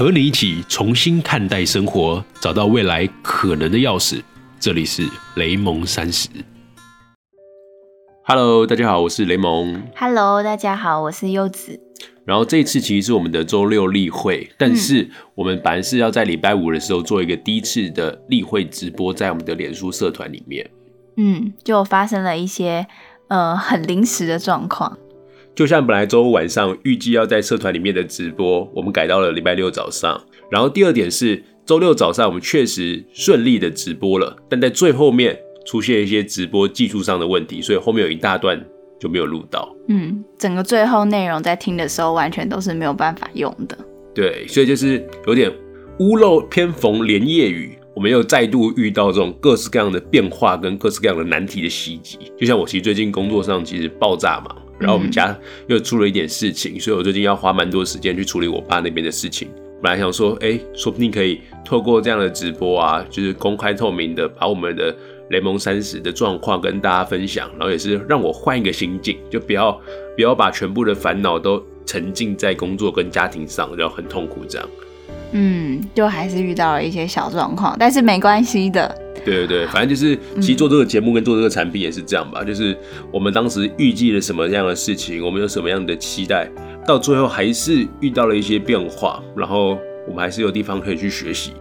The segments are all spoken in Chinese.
和你一起重新看待生活，找到未来可能的钥匙。这里是雷蒙三十。Hello，大家好，我是雷蒙。Hello，大家好，我是柚子。然后这一次其实是我们的周六例会，但是我们本来是要在礼拜五的时候做一个第一次的例会直播，在我们的脸书社团里面。嗯，就发生了一些呃很临时的状况。就像本来周五晚上预计要在社团里面的直播，我们改到了礼拜六早上。然后第二点是周六早上我们确实顺利的直播了，但在最后面出现一些直播技术上的问题，所以后面有一大段就没有录到。嗯，整个最后内容在听的时候完全都是没有办法用的。对，所以就是有点屋漏偏逢连夜雨，我们又再度遇到这种各式各样的变化跟各式各样的难题的袭击。就像我其实最近工作上其实爆炸嘛，然后我们家又出了一点事情，所以我最近要花蛮多时间去处理我爸那边的事情。本来想说，哎、说不定可以透过这样的直播啊，就是公开透明的把我们的雷蒙三十的状况跟大家分享，然后也是让我换一个心境，就不要不要把全部的烦恼都沉浸在工作跟家庭上，然后很痛苦这样。嗯，就还是遇到了一些小状况，但是没关系的。对对对，反正就是，其实做这个节目跟做这个产品也是这样吧，就是我们当时预计了什么样的事情，我们有什么样的期待，到最后还是遇到了一些变化，然后我们还是有地方可以去学习。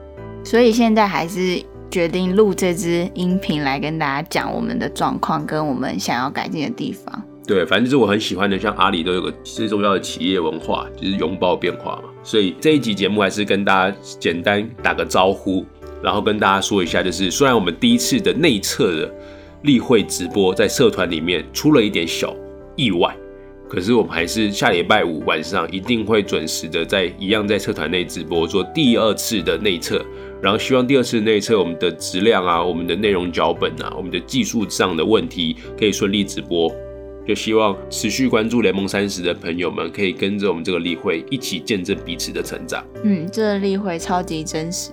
所以现在还是决定录这支音频来跟大家讲我们的状况跟我们想要改进的地方。对，反正就是我很喜欢的，像阿里都有个最重要的企业文化，就是拥抱变化嘛。所以这一集节目还是跟大家简单打个招呼，然后跟大家说一下，就是虽然我们第一次的内测的例会直播在社团里面出了一点小意外，可是我们还是下礼拜五晚上一定会准时的在一样在社团内直播做第二次的内测，然后希望第二次内测我们的质量啊、我们的内容脚本啊、我们的技术上的问题可以顺利直播。就希望持续关注联盟三十的朋友们，可以跟着我们这个例会一起见证彼此的成长。嗯，这个例会超级真实，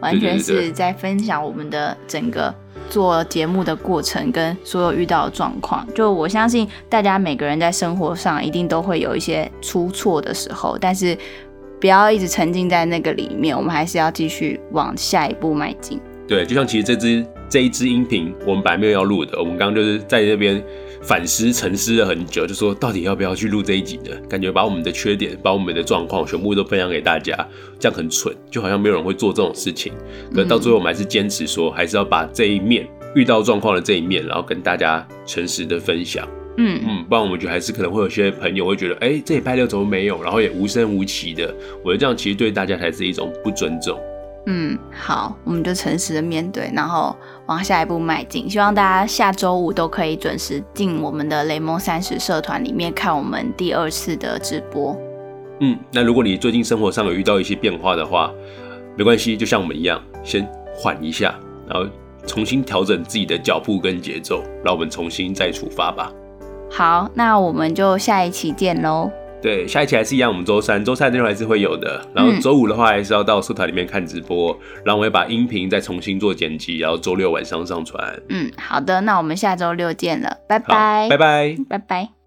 完全是在分享我们的整个做节目的过程跟所有遇到的状况。就我相信大家每个人在生活上一定都会有一些出错的时候，但是不要一直沉浸在那个里面，我们还是要继续往下一步迈进。对，就像其实这支这一支音频，我们本来没有要录的，我们刚刚就是在那边反思沉思了很久，就说到底要不要去录这一集呢？感觉把我们的缺点、把我们的状况全部都分享给大家，这样很蠢，就好像没有人会做这种事情。可到最后，我们还是坚持说，还是要把这一面遇到状况的这一面，然后跟大家诚实的分享。嗯，嗯，不然我们觉得还是可能会有些朋友会觉得，哎、这礼拜六怎么没有？然后也无声无息的，我觉得这样其实对大家才是一种不尊重。嗯，好，我们就诚实的面对，然后往下一步迈进。希望大家下周五都可以准时进我们的雷蒙三十社团里面看我们第二次的直播。嗯，那如果你最近生活上有遇到一些变化的话，没关系，就像我们一样，先缓一下，然后重新调整自己的脚步跟节奏，让我们重新再出发吧。好，那我们就下一期见喽。对，下一期还是一样，我们周三周三的内容还是会有的，然后嗯周五的话还是要到社团里面看直播，然后我会把音频再重新做剪辑，然后周六晚上上传。嗯，好的，那我们下周六见了，拜好，拜，拜拜。拜拜。